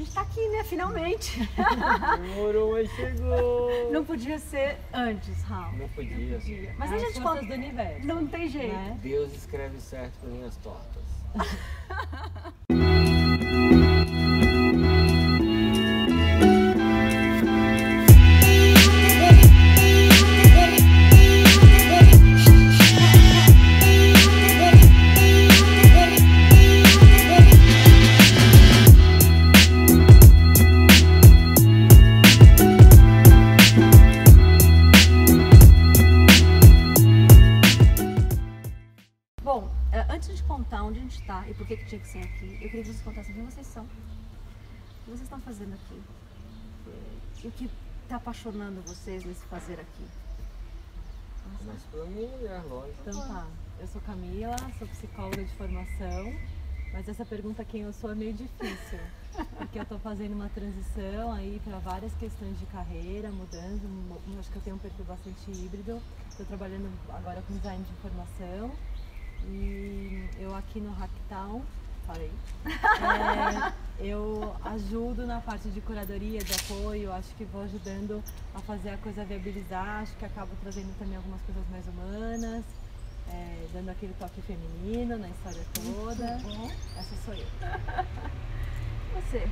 gente tá aqui, né? Finalmente. Demorou, mas chegou. Não podia ser antes, Raul. Não podia. Podia. Mas As a gente conta. do universo. Não tem jeito. né? Deus escreve certo com linhas tortas. são. O que vocês estão fazendo aqui? E o que está apaixonando vocês nesse fazer aqui? Começa pela minha mulher, lógico. Então tá, eu sou Camila, sou psicóloga de formação, mas essa pergunta quem eu sou é meio difícil, porque eu tô fazendo uma transição aí para várias questões de carreira, mudando, mu- acho que eu tenho um perfil bastante híbrido, estou trabalhando agora com design de informação e eu aqui no Hacktown, falei, é, eu ajudo na parte de curadoria, de apoio, acho que vou ajudando a fazer a coisa viabilizar, acho que acabo trazendo também algumas coisas mais humanas, é, dando aquele toque feminino na história toda. Essa sou eu. você.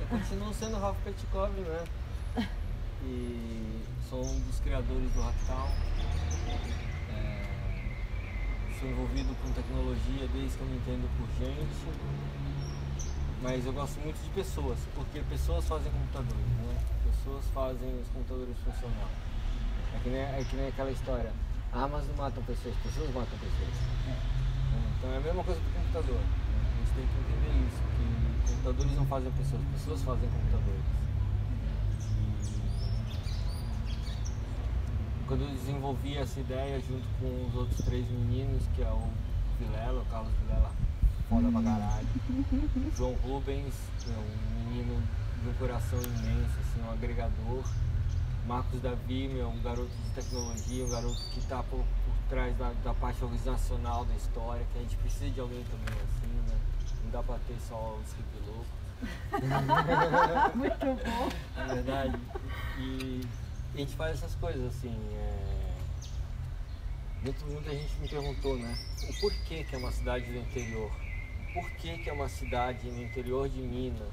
Eu continuo sendo Ralph Petkov, né? E sou um dos criadores do Hacktown. Sou envolvido com tecnologia desde que eu me entendo por gente. Mas eu gosto muito de pessoas, porque pessoas fazem computadores, né? Pessoas fazem os computadores funcionar. É que nem, é que nem aquela história. Armas não matam pessoas, pessoas matam pessoas. Então é a mesma coisa do computador. A gente tem que entender isso, que computadores não fazem pessoas, pessoas fazem computadores. E quando eu desenvolvi essa ideia junto com os outros três meninos, que é o Vilela, o Carlos Vilela, foda pra caralho. João Rubens, que é um menino de um coração imenso, assim, um agregador. Marcos Davi, meu, um garoto de tecnologia, um garoto que está por, por trás da, da parte organizacional da história, que a gente precisa de alguém também assim, né? Não dá pra ter só os hippie louco. Muito bom. Na verdade. E a gente faz essas coisas assim. É... Muito, muita gente me perguntou, né? O porquê que é uma cidade do interior? Por que, que é uma cidade no interior de Minas,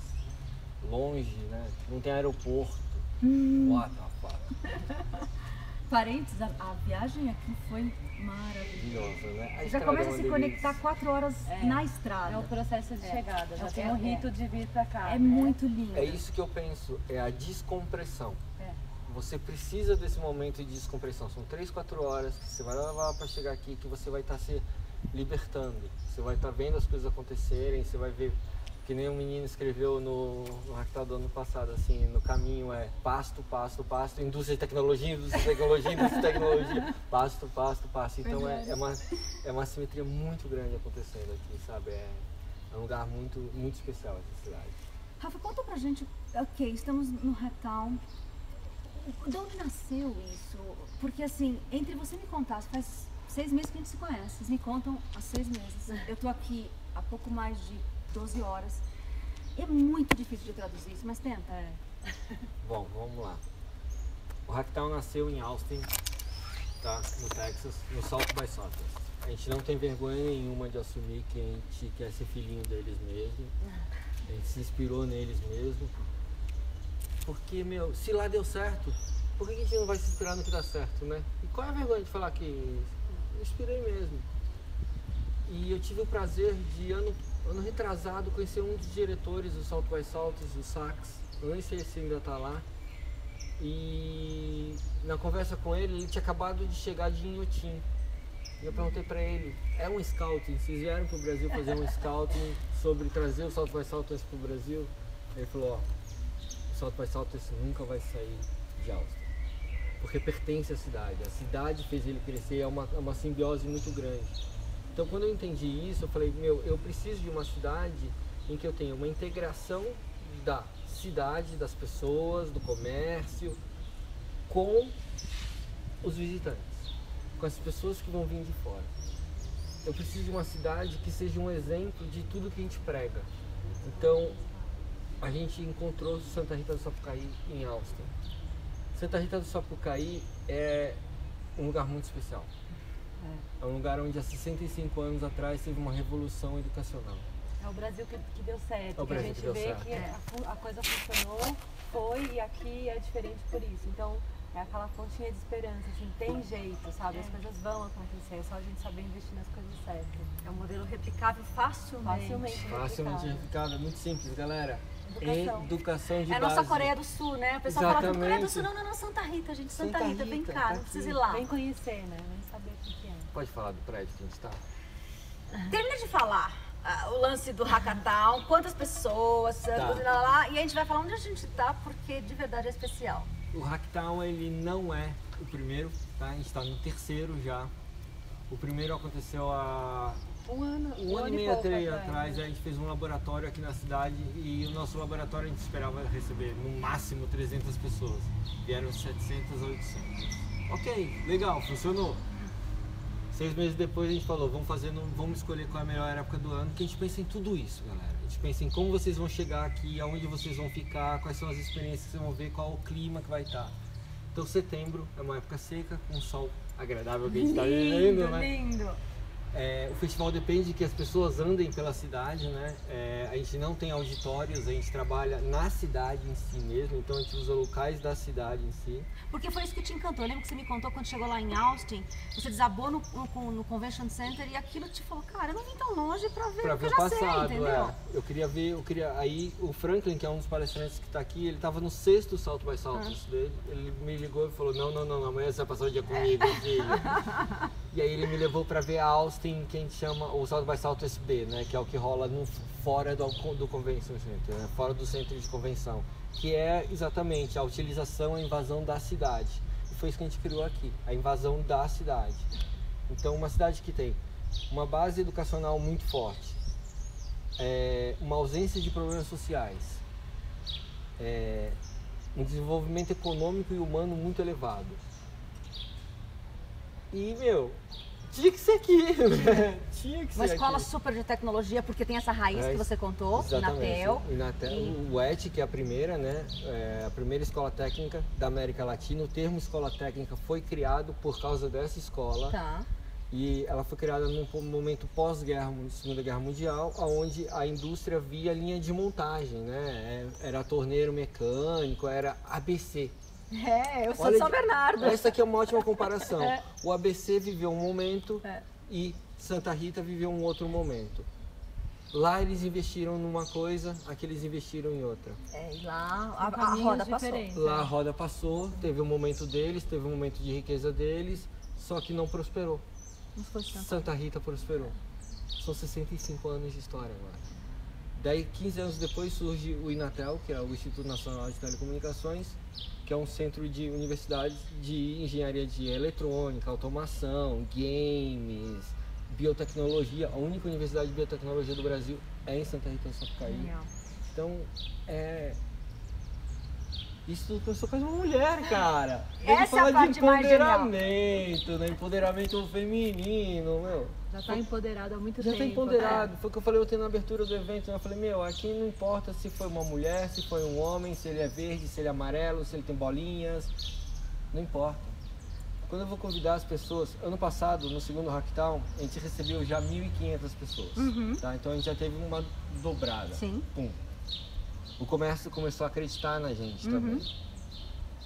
longe, né? Não tem aeroporto. What the fuck? Parênteses, a, a viagem aqui foi maravilhosa. Maravilhosa, né? Você já estrada começa é a se delícia. conectar quatro horas É. na estrada. É o processo de É. chegada, já É o tem o é. rito de vir pra cá. É né? muito lindo. É isso que eu penso, é a descompressão. É. Você precisa desse momento de descompressão. São três, quatro horas que você vai levar para chegar aqui, que você vai estar se libertando. Você vai estar vendo as coisas acontecerem, você vai ver que nem um menino escreveu no, no Hacktal do ano passado, assim, no caminho é pasto, pasto, pasto, indústria de tecnologia, indústria de tecnologia, indústria de tecnologia, pasto, pasto, pasto. Então é, é, uma, é uma simetria muito grande acontecendo aqui, sabe? É, é um lugar muito, muito especial essa cidade. Rafa, conta pra gente, ok, estamos no Hacktown. De onde nasceu isso? Porque assim, entre você me contar, faz seis meses que a gente se conhece. Vocês me contam há seis meses. Eu tô aqui há pouco mais de 12 horas. É muito difícil de traduzir isso, mas tenta. É. Bom, vamos lá. O Hacktown nasceu em Austin, tá? No Texas, no South by. A gente não tem vergonha nenhuma de assumir que a gente quer ser filhinho deles mesmo. A gente se inspirou neles mesmo. Porque, meu, se lá deu certo, por que a gente não vai se inspirar no que dá certo, né? E qual é a vergonha de falar que eu inspirei mesmo? E eu tive o prazer de, ano, ano retrasado, conhecer um dos diretores do South by Southwest, o Sax. Eu nem sei se ainda tá lá. E na conversa com ele, ele tinha acabado de chegar de Inhotim. E eu perguntei pra ele, é um scouting? Vocês vieram pro Brasil fazer um scouting sobre trazer o South by Southwest pro Brasil? Ele falou, ó, o South by Southwest nunca vai sair de Austin. Porque pertence à cidade. A cidade fez ele crescer, é uma, é uma simbiose muito grande. Então quando eu entendi isso, eu falei, meu, eu preciso de uma cidade em que eu tenha uma integração da cidade, das pessoas, do comércio, com os visitantes, com as pessoas que vão vir de fora. Eu preciso de uma cidade que seja um exemplo de tudo que a gente prega. Então, a gente encontrou Santa Rita do Sapucaí em Austin. Santa Rita do Sapucaí é um lugar muito especial. É um lugar onde há 65 anos atrás teve uma revolução educacional. É o Brasil que, que deu certo, É o que a Brasil gente que deu vê certo. que a, fu- a coisa funcionou, foi e aqui é diferente por isso. Então é aquela pontinha de esperança, assim, tem jeito, sabe? As coisas vão acontecer, é só a gente saber investir nas coisas certas. É um modelo replicável facilmente. Facilmente. Facilmente replicável. replicável, é muito simples, galera. Educação. Educação de É a base. nossa Coreia do Sul, né? O pessoal fala Exatamente. Coreia do Sul, não, não, não, Santa Rita, gente. Santa, Santa Rita, vem Rita, cá, tá não precisa ir lá. Vem conhecer, né? Vem saber o que é. Pode falar do prédio que a gente está? Termina de falar ah, o lance do Hackathon, quantas pessoas, Tá. lá, lá, lá, e a gente vai falar onde a gente tá, porque de verdade é especial. O Hacktown ele não é o primeiro, tá? A gente está no terceiro já. O primeiro aconteceu há Um ano, um ano e meio atrás, atrás. A gente fez um laboratório aqui na cidade e o nosso laboratório a gente esperava receber no máximo 300 pessoas. Vieram 700 a 800. Ok, legal, funcionou. Seis meses depois a gente falou, vamos fazer, no- vamos escolher qual é a melhor época do ano, que a gente pensa em tudo isso, galera. A gente pensa em como vocês vão chegar aqui, aonde vocês vão ficar, quais são as experiências que vocês vão ver, qual o clima que vai estar. Então setembro é uma época seca, com um sol agradável que a gente está vivendo, né? lindo. É, o festival depende que as pessoas andem pela cidade, né? É, a gente não tem auditórios, a gente trabalha na cidade em si mesmo, então a gente usa locais da cidade em si. Porque foi isso que te encantou. Eu lembro que você me contou quando chegou lá em Austin, você desabou no, no, no Convention Center e aquilo te falou, cara, eu não vim tão longe pra ver Pra o que ver eu sei, passado, entendeu? é. Eu queria ver, eu queria. Aí o Franklin, que é um dos palestrantes que está aqui, ele estava no sexto salto by saltos Ah. dele. Ele me ligou e falou: Não, não, não, amanhã você vai passar o dia comigo, filho. e aí ele me levou para ver a Austin, que a gente chama o salto by salto SB, né? Que é o que rola no, fora do, do Convention Center, né? fora do centro de convenção. Que é exatamente a utilização, a invasão da cidade. E foi isso que a gente criou aqui, a invasão da cidade. Então, uma cidade que tem uma base educacional muito forte, é, uma ausência de problemas sociais, é, um desenvolvimento econômico e humano muito elevado. E, meu, tinha que ser aqui? Tinha que ser Uma escola aqui. super de tecnologia, porque tem essa raiz É, que você contou. Inatel. Inatel, E- O ET, que é a primeira, né? É a primeira escola técnica da América Latina. O termo escola técnica foi criado por causa dessa escola. Tá. E ela foi criada num momento pós-guerra, Segunda Guerra Mundial, onde a indústria via linha de montagem, né? É- Era torneiro mecânico, era ABC. É, eu sou Olha de São Bernardo. Essa aqui é uma ótima comparação. É. O ABC viveu um momento É. e Santa Rita viveu um outro momento. Lá eles investiram numa coisa, aqui eles investiram em outra. É, e lá a, a roda passou. Lá a né? roda passou, teve um momento deles, teve um momento de riqueza deles, só que não prosperou. Não foi. Santa Rita prosperou. São 65 anos de história agora. Daí, 15 anos depois, surge o Inatel, que é o Instituto Nacional de Telecomunicações, que é um centro de universidades de engenharia de eletrônica, automação, games, biotecnologia. A única universidade de biotecnologia do Brasil é em Santa Rita do Sapucaí. Então, é. Isso tudo começou com uma mulher, cara. Essa é a fala de mais genial. empoderamento, né? Empoderamento feminino, meu. Já está empoderado há muito Já tempo. tá empoderado. Foi o que eu falei ontem na abertura do evento. né? Eu falei, meu, aqui não importa se foi uma mulher, se foi um homem, se ele é verde, se ele é amarelo, se ele tem bolinhas. Não importa. Quando eu vou convidar as pessoas, ano passado, no segundo Hacktown, a gente recebeu já 1.500 pessoas. Uhum. Tá? Então a gente já teve uma dobrada. Sim. Pum. O comércio começou a acreditar na gente Uhum. também.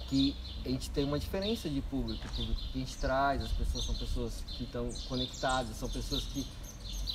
Que a gente tem uma diferença de público. O público que a gente traz, as pessoas são pessoas que estão conectadas, são pessoas que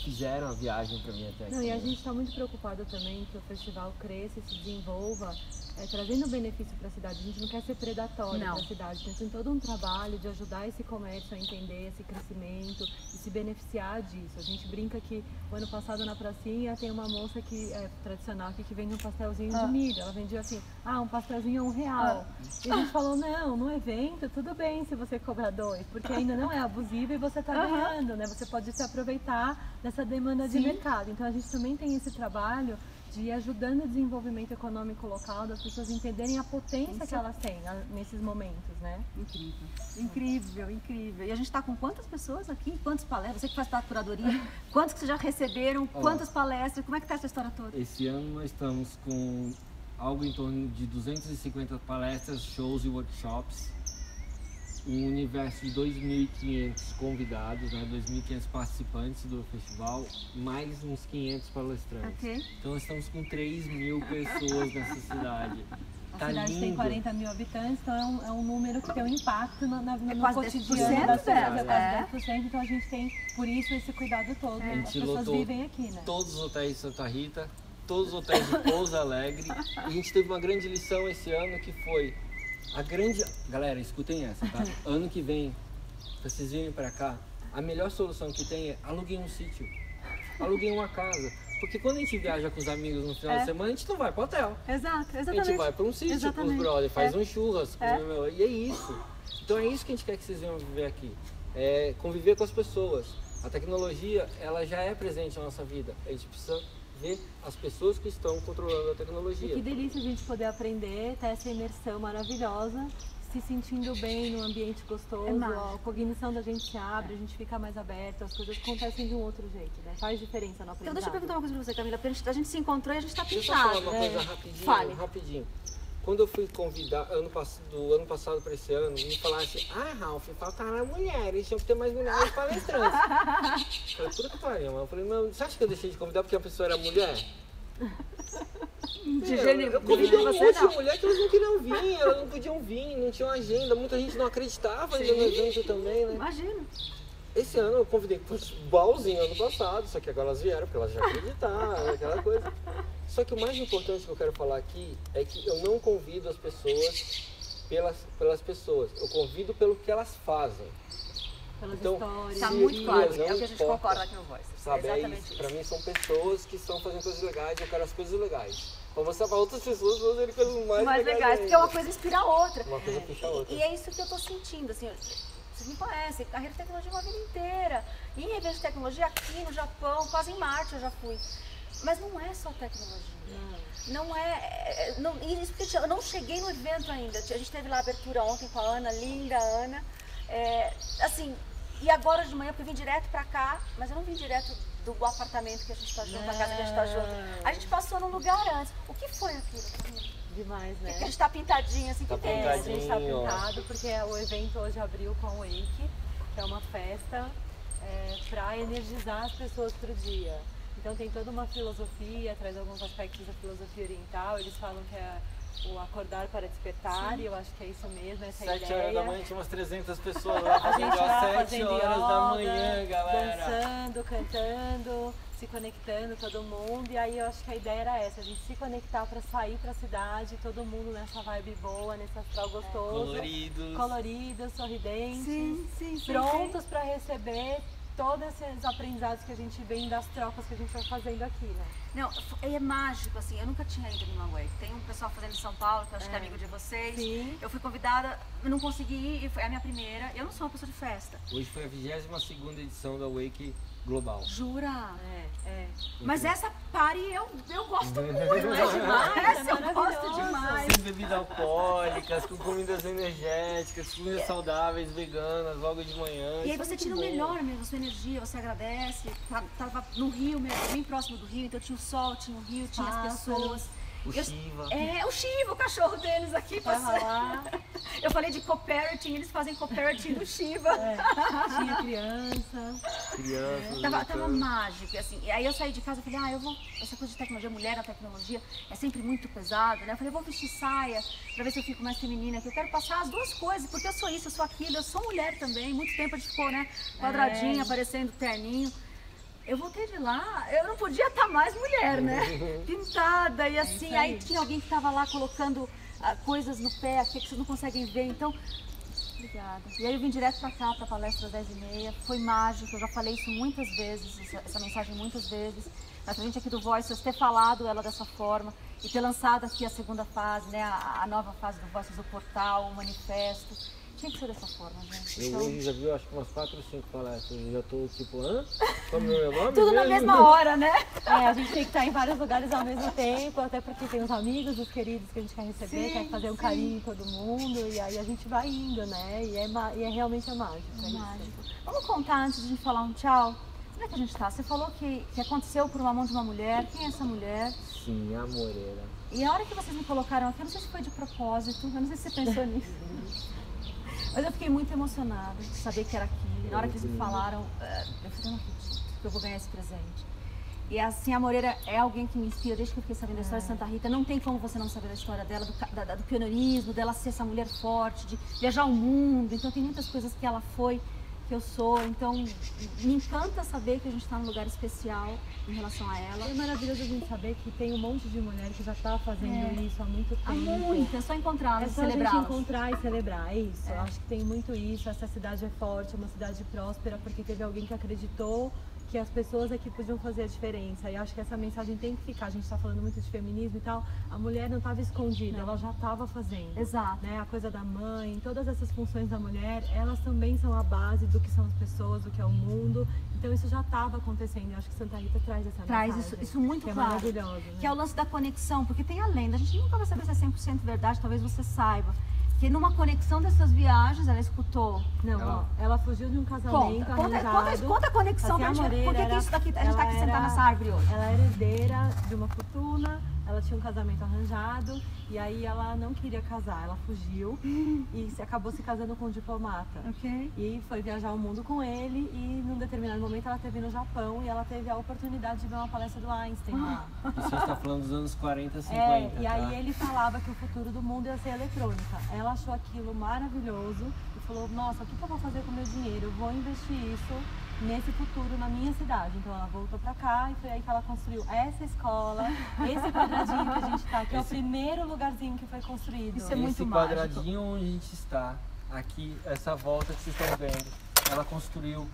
fizeram a viagem para mim até aqui. Não, e a gente está muito preocupado também que o festival cresça e se desenvolva, é, trazendo benefício para a cidade. A gente não quer ser predatório para a cidade. Então, tem todo um trabalho de ajudar esse comércio a entender esse crescimento e se beneficiar disso. A gente brinca que o ano passado na pracinha tem uma moça que é tradicional aqui que vende um pastelzinho Ah. de milho. Ela vendia assim, ah, um pastelzinho a um real. E a gente falou, não, no evento tudo bem se você cobrar dois, porque ainda não é abusivo e você está ganhando, né? Você pode se aproveitar dessa demanda de Sim. mercado. Então a gente também tem esse trabalho de ir ajudando o desenvolvimento econômico local, das pessoas entenderem a potência Isso. que elas têm ah, nesses momentos, né? Incrível. Incrível, incrível. E a gente está com quantas pessoas aqui? Quantas palestras? Você que faz parte da curadoria, quantos que vocês já receberam? Ó. Quantas palestras? Como é que tá essa história toda? Esse ano nós estamos com algo em torno de 250 palestras, shows e workshops, um universo de 2.500 convidados, né, 2.500 participantes do festival, mais uns 500 palestrantes. Ok. Então estamos com 3 mil pessoas nessa cidade. A Tá cidade tem lindo. 40 mil habitantes, então é um, é um número que tem um impacto no, na- no É quase cotidiano 10%, da cidade. É é. quase 10%, então a gente tem, por isso, esse cuidado todo. A As gente pessoas lotou vivem aqui, né? Todos os hotéis de Santa Rita, todos os hotéis de Pouso Alegre. E a gente teve uma grande lição esse ano que foi a grande. Galera, escutem essa, tá? Ano que vem, pra vocês virem pra cá, a melhor solução que tem é aluguem um sítio. Aluguem uma casa. Porque quando a gente viaja com os amigos no final É. de semana, a gente não vai pro hotel. Exato, A exatamente. gente vai pra um sítio com os Exatamente. brothers, faz É. um churrasco, É. meu, e é isso. Então é isso que a gente quer que vocês venham viver aqui. É conviver com as pessoas. A tecnologia, ela já é presente na nossa vida. A gente precisa ver as pessoas que estão controlando a E tecnologia. que delícia a gente poder aprender, ter essa imersão maravilhosa, se sentindo bem num ambiente gostoso, É a cognição da gente se abre, a gente fica mais aberto, as coisas acontecem de um outro jeito, né? Faz diferença no aprendizado. Então deixa eu perguntar uma coisa pra você, Camila. porque A gente, a gente se encontrou e a gente tá Deixa eu só falar pintado. uma né? coisa rapidinho, Fale. rapidinho. Quando eu fui convidar, ano, do ano passado para esse ano, me falaram assim, ah, Ralf, faltaram mulheres, tinham que ter mais mulheres palestrantes. eu falei, puta que pariu, mas eu falei, não, você acha que eu deixei de convidar porque a pessoa era mulher? De Meu, gênero. eu convidei um monte de não. mulher que elas não queriam vir, elas não podiam vir, não tinham agenda, muita gente não acreditava ainda no evento também, né? Imagina. Esse ano eu convidei igualzinho ano passado, só que agora elas vieram porque elas já acreditaram, aquela coisa. Só que o mais importante que eu quero falar aqui é que eu não convido as pessoas pelas, pelas pessoas, eu convido pelo que elas fazem. Pelas Então, histórias. Tá Sim, muito claro. não É o que a gente importa. concorda aqui no Voice. Sabe? é É exatamente isso. isso. Pra mim são pessoas que estão fazendo coisas legais, eu quero as coisas legais. Pra mostrar pra outras pessoas fazerem coisas mais, mais legais, porque é ainda. uma coisa inspira a outra. Uma coisa puxa a outra. E, e é isso que eu tô sentindo, assim, vocês me conhecem, carreira de tecnologia uma vida inteira. E em eventos de tecnologia aqui no Japão, quase em Marte eu já fui. Mas não é só tecnologia. Não é. é, Não, e isso porque eu não cheguei no evento ainda. A gente teve lá a abertura ontem com a Ana, linda Ana. É, assim, e agora de manhã, porque eu vim direto pra cá, mas eu não vim direto do apartamento que a gente tá junto, da casa que a gente tá junto. A gente passou num lugar antes. O que foi aquilo? Demais, Porque a né? gente tá pintadinho assim, Tá que tem É, a gente está ó. pintado porque o evento hoje abriu com o Wake, que é uma festa para energizar as pessoas para o dia. Então tem toda uma filosofia, traz alguns aspectos da filosofia oriental. Eles falam que é o acordar para despertar, e eu acho que é isso mesmo, essa é Sete ideia. horas da manhã tinha umas 300 pessoas lá A gente às lá 7 fazendo horas da yoga, manhã, galera. dançando, cantando, se conectando todo mundo. E aí eu acho que a ideia era essa, a gente se conectar para sair para a cidade, todo mundo nessa vibe boa, nesse astral gostoso, Coloridos. coloridos, sorridentes, Sim, sim, sim. prontos para receber todos esses aprendizados que a gente vem das trocas que a gente vai fazendo aqui, né? Não, é mágico, assim, eu nunca tinha ido numa Wake. Tem um pessoal fazendo em São Paulo, que eu acho que é amigo de vocês. Sim. Eu fui convidada, eu não consegui ir, e foi a minha primeira. Eu não sou uma pessoa de festa. Hoje foi a 22 edição da Wake Global. Jura? É, é. Mas essa party eu, eu gosto muito, é É demais, eu gosto demais. Sem bebidas alcoólicas, com comidas energéticas, comidas saudáveis, veganas, logo de manhã. E aí é você tira o melhor mesmo, a sua energia, você agradece. Tá- Tava no Rio mesmo, bem próximo do Rio, então tinha o sol, tinha o rio, tinha as Pássaros. pessoas. O Eu- Shiva. É, o Shiva, o cachorro deles aqui Tava passando. lá, Eu falei de co-parenting, eles fazem co-parenting do Shiva. é, tinha criança. Crianças. Tava, tava brincando. mágico, assim. E aí eu saí de casa e falei, ah, eu vou. Essa coisa de tecnologia, mulher na tecnologia é sempre muito pesado, né? Eu falei, eu vou vestir saia pra ver se eu fico mais feminina, que eu quero passar as duas coisas, porque eu sou isso, eu sou aquilo, eu sou mulher também. Muito tempo a gente ficou, né? Quadradinha, É. aparecendo terninho. Eu voltei de lá, eu não podia estar mais mulher, né? Pintada e assim. isso aí aí. tinha alguém que tava lá colocando ah, coisas no pé aqui que vocês não conseguem ver, então. Obrigada. E aí eu vim direto pra cá, pra palestra às 10h30. Foi mágico, eu já falei isso muitas vezes, essa, essa mensagem muitas vezes. Mas a gente aqui do Voices ter falado ela dessa forma e ter lançado aqui a segunda fase, né? A, a nova fase do Voices, o portal, o manifesto. Tinha que ser dessa forma, gente. Eu Então, hoje já vi acho que umas 4 ou 5 palestras. Eu já tô tipo, hã? Como meu nome? tudo na mesmo? mesma hora, né? É, a gente tem que estar em vários lugares ao mesmo tempo, até porque tem os amigos, os queridos que a gente quer receber, Sim, quer fazer um sim. carinho em todo mundo, e aí a gente vai indo, né? E é, e é realmente é mágico. é isso. Mágico. Vamos contar antes de a gente falar um tchau. Onde é que a gente tá? Você falou que, que aconteceu por uma mão de uma mulher. Quem é essa mulher? Sim, a Moreira. E a hora que vocês me colocaram aqui, eu não sei se foi de propósito, eu não sei se você pensou nisso. Mas eu fiquei muito emocionada de saber que era aqui. Na hora que eles me falaram, eh, eu falei, não acredito que eu vou ganhar esse presente. E assim, a Moreira é alguém que me inspira desde que eu fiquei sabendo da história de Santa Rita. Não tem como você não saber da história dela, do, da- do pioneirismo, dela ser essa mulher forte, de viajar o mundo. Então tem muitas coisas que ela foi, que eu sou. Então me encanta saber que a gente está num lugar especial em relação a ela. É maravilhoso a gente saber que tem um monte de mulher que já está fazendo É. isso há muito tempo. Há muito, é só encontrá-las É só a gente encontrar e celebrar, é isso. É. Eu acho que tem muito isso. Essa cidade é forte, é uma cidade próspera, porque teve alguém que acreditou que as pessoas aqui podiam fazer a diferença. E acho que essa mensagem tem que ficar. A gente está falando muito de feminismo e tal. A mulher não estava escondida, Não. ela já estava fazendo. Exato. Né? A coisa da mãe, todas essas funções da mulher, elas também são a base do que são as pessoas, do que é o mundo. Então isso já estava acontecendo. Eu acho que Santa Rita traz essa Traz mensagem. isso, isso muito que é claro. maravilhoso. Né? Que é o lance da conexão, porque tem a lenda, a gente nunca vai saber se é 100% verdade, talvez você saiba. Que numa conexão dessas viagens, ela escutou. Não, Ela- ó, ela fugiu de um casamento Conta, conta, arranjado. conta, conta a conexão pra gente por que, que isso daqui, a gente tá aqui sentado era- nessa árvore hoje. Ela era herdeira de uma fortuna, ela tinha um casamento arranjado e aí ela não queria casar, ela fugiu e se acabou se casando com um diplomata. Ok. E foi viajar o mundo com ele e num determinado momento ela esteve no Japão e ela teve a oportunidade de ver uma palestra do Einstein lá. Isso a gente tá falando dos anos 40, 50. É, e tá? aí ele falava que o futuro do mundo ia ser eletrônica. Ela achou aquilo maravilhoso e falou, nossa, o que, que eu vou fazer com o meu dinheiro? Eu vou investir isso nesse futuro na minha cidade. Então ela voltou pra cá e foi aí que ela construiu essa escola, esse quadradinho que a gente tá, que é o Esse- primeiro lugarzinho que foi construído. Isso é muito Esse mágico. quadradinho onde a gente está, aqui, essa volta que vocês estão vendo, ela construiu,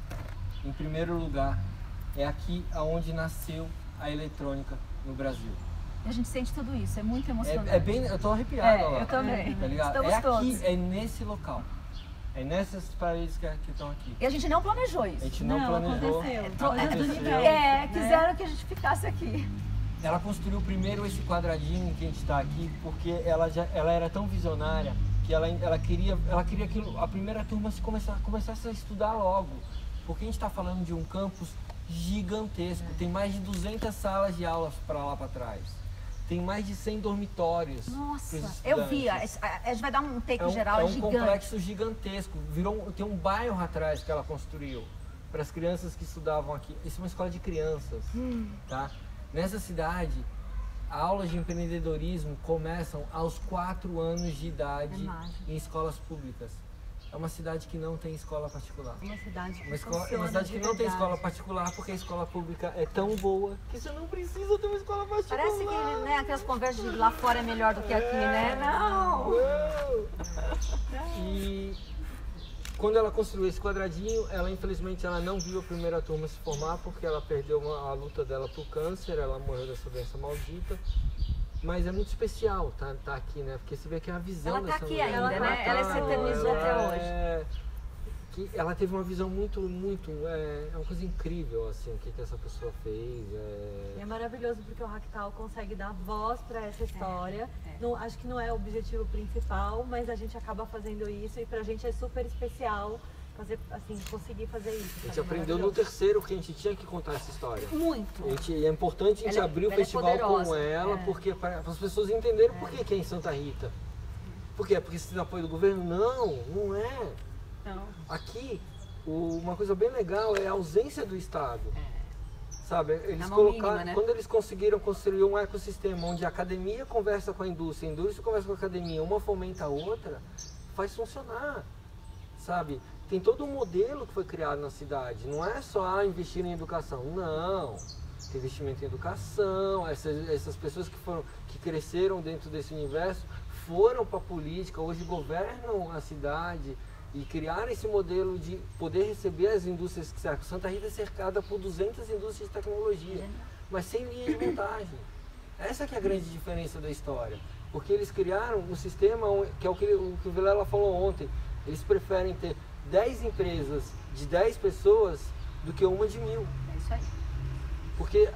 em primeiro lugar, é aqui aonde nasceu a eletrônica no Brasil. E a gente sente tudo isso, é muito emocionante. É, é bem, eu tô arrepiado, É, eu também. Tá ligado? Estamos é aqui, todos. é nesse local. É nessas paredes que estão aqui. E a gente não planejou A isso. gente não, Não, planejou. aconteceu. aconteceu. É, quiseram que a gente ficasse aqui. Ela construiu primeiro esse quadradinho que a gente está aqui, porque ela já ela era tão visionária que ela, ela queria ela queria que a primeira turma se começar, começasse a estudar logo. Porque a gente está falando de um campus gigantesco, tem mais de 200 salas de aulas para lá para trás. Tem mais de 100 dormitórios. Nossa, eu vi. A, a- a gente vai dar um take É um, geral, é um gigante. complexo gigantesco. Virou, tem um bairro atrás que ela construiu para as crianças que estudavam aqui. Isso é uma escola de crianças, Hum. tá? Nessa cidade, aulas de empreendedorismo começam aos 4 anos de idade É em escolas públicas. É uma cidade que não tem escola particular. Uma cidade que Uma, escola, é uma cidade de que não tem escola particular porque a escola pública é tão boa que você não precisa ter uma escola particular. Parece que né, aquelas conversas de lá fora é melhor do que aqui, né? Não! E quando ela construiu esse quadradinho, ela infelizmente ela não viu a primeira turma se formar porque ela perdeu uma- a luta dela pro câncer, ela morreu dessa doença maldita. Mas é muito especial tá, tá aqui, né? Porque você vê que é a visão Ela tá dessa aqui mulher. ainda, né? Ela se eternizou ela até hoje. é- que ela teve uma visão muito, muito. É, é uma coisa incrível, assim, o que, que essa pessoa fez. é- E é maravilhoso porque o Ractal consegue dar voz para essa história. é. Não, acho que não é o objetivo principal, mas a gente acaba fazendo isso e pra gente é super especial fazer, assim, conseguir fazer isso. A gente sabe? aprendeu no terceiro que a gente tinha que contar essa história. Muito. A gente- é importante a gente Ela é- abrir o é festival com poderosa, ela, é. porque para as pessoas entenderem por que, que é em Santa Rita. Por quê? Porque você tem apoio do governo? Não, não é. Então, Aqui, o- uma coisa bem legal é a ausência do Estado. Sabe, eles colocaram, mínima, né? quando eles conseguiram construir um ecossistema onde a academia conversa com a indústria, a indústria conversa com a academia, uma fomenta a outra, faz funcionar. Sabe? Tem todo um modelo que foi criado na cidade. Não é só ah, investir em educação. Não. Tem investimento em educação. Essas, essas pessoas que foram que cresceram dentro desse universo foram para a política, hoje governam a cidade e criaram esse modelo de poder receber as indústrias que cercam. Santa Rita é cercada por 200 indústrias de tecnologia, mas sem linha de montagem. Essa que é a grande diferença da história. Porque eles criaram um sistema que é o que, o que o Vilela falou ontem. Eles preferem ter 10 empresas de 10 pessoas do que uma de mil. é isso aí. Porque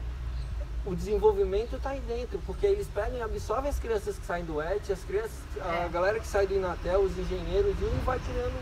o desenvolvimento está aí dentro. Porque eles pegam e absorvem as crianças que saem do ET, as crianças, a É. galera que sai do Inatel, os engenheiros, e um vai criando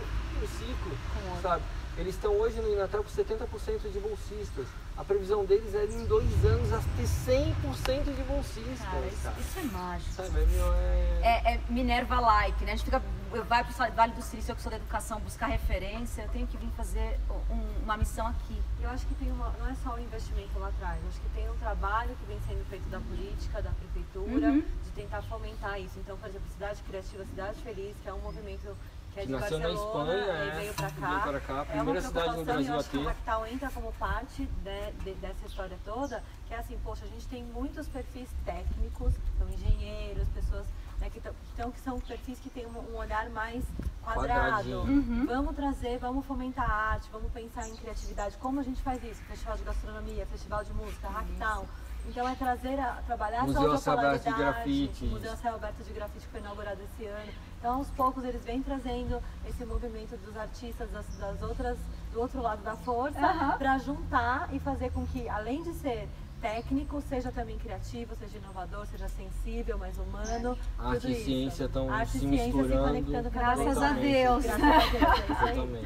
um ciclo, Com outro. sabe? Eles estão hoje no Inatel com 70% de bolsistas. A previsão deles é em dois anos a ter 100% de bolsistas. Cara, isso, cara. isso é mágico. Sabe, é, é... É, é Minerva like, né? A gente fica, vai pro Vale do Silício, eu que sou da educação, buscar referência, eu tenho que vir fazer um- uma missão aqui. Eu acho que tem uma, não é só o investimento lá atrás, eu acho que tem um trabalho que vem sendo feito da política, da prefeitura, Uhum. de tentar fomentar isso. Então, por exemplo, Cidade Criativa, Cidade Feliz, que é um movimento que é de nasceu na Barcelona Espanha, e é, veio pra cá. veio cá, a é uma primeira cidade no preocupação Brasil e eu a acho que o ter. Ractal entra como parte de- de- dessa história toda, que é assim, poxa, a gente tem muitos perfis técnicos, então engenheiros, pessoas né, que, tão- então, que são perfis que têm um, um olhar mais quadrado. Uhum. Vamos trazer, vamos fomentar a arte, vamos pensar em criatividade. Como a gente faz isso? Festival de gastronomia, festival de música, hacktown. Então é trazer, a, trabalhar Museu essa a céu outra aberto de polaridade. grafite. O Museu Céu Aberto de Grafite foi inaugurado esse ano. Então aos poucos eles vêm trazendo esse movimento dos artistas das, das outras, do outro lado da força Aham. para juntar e fazer com que, além de ser técnico, seja também criativo, seja inovador, seja sensível, mais humano. Arte tudo e ciência estão Arte e se ciência misturando. conectando Graças a. Deus. Graças a Deus, é.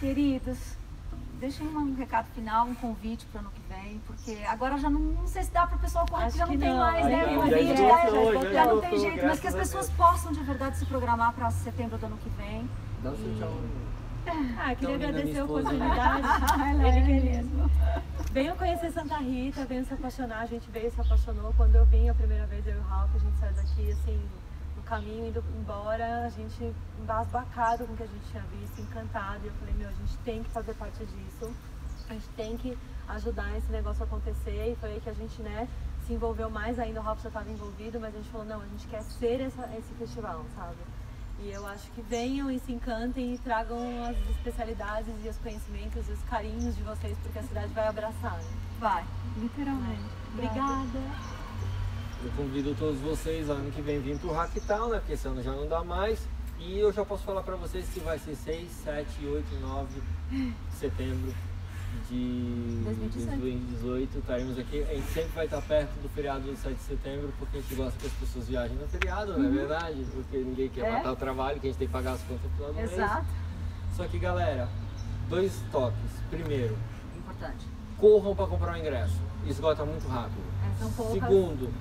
Queridos, deixem um recado final, um convite para o ano que vem, porque agora já não, não sei se dá para o pessoal correr, já não que tem não, mais, né? já Convite, né? já já já não tem jeito, mas que as pessoas possam de verdade se programar para setembro do ano que vem. Dá o seu tchau. Ah, queria agradecer a oportunidade. Ela é Ele mesmo. Venham conhecer Santa Rita, venham se apaixonar. A gente veio se apaixonou. Quando eu vim a primeira vez, eu e o Ralph, a gente saiu daqui assim, no caminho, indo embora, a gente embasbacado com o que a gente tinha visto, encantado. E eu falei, meu, a gente tem que fazer parte disso. A gente tem que ajudar esse negócio a acontecer. E foi aí que a gente, né, se envolveu mais ainda. O Ralph já estava envolvido, mas a gente falou, não, a gente quer ser essa, esse festival, sabe? E eu acho que venham e se encantem e tragam as especialidades e os conhecimentos e os carinhos de vocês, porque a cidade vai abraçar. né? Vai, literalmente. Obrigada. Eu convido todos vocês ano que vem vir pro Hacktown, né? Porque esse ano já não dá mais. E eu já posso falar pra vocês que vai ser 6, 7, 8, 9 de setembro de 2018. 2018. Estaremos aqui. A gente sempre vai estar perto do feriado do 7 de setembro, porque a gente gosta que as pessoas viajem no feriado, não é verdade? Porque ninguém quer É. matar o trabalho, que a gente tem que pagar as contas no final do mês. Exato. Só que, galera, dois toques. Primeiro, Importante. corram para comprar o ingresso. Esgota muito rápido. É, são poucas. Segundo,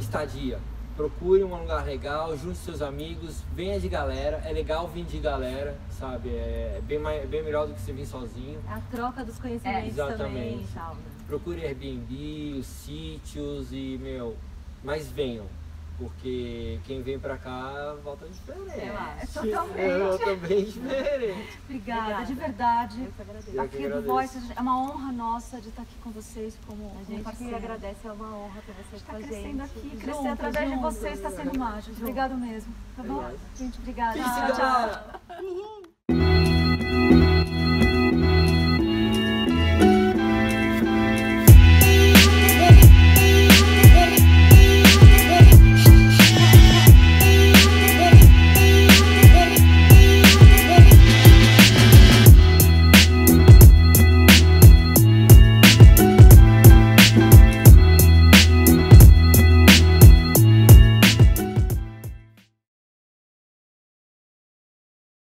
estadia. Procure um lugar legal, junte seus amigos, venha de galera. É legal vir de galera, sabe? É bem, mais, é bem melhor do que você vir sozinho. É a troca dos conhecimentos É, também exatamente. Né? Procure Airbnb, os sítios e, meu, mas venham. Porque quem vem pra cá volta diferente. Eu acho. Totalmente. Volta bem diferente. Obrigada, Obrigada. de verdade. Eu que agradeço. Que Aqui do. Voice, é uma honra nossa de estar aqui com vocês como, A como gente que parceiro. agradece, é uma honra ter vocês Está com a gente. crescendo aqui, crescer Juntos, através de vocês está sendo mágico. Obrigado mesmo, tá bom? Gente, obrigada. Tchau, tchau.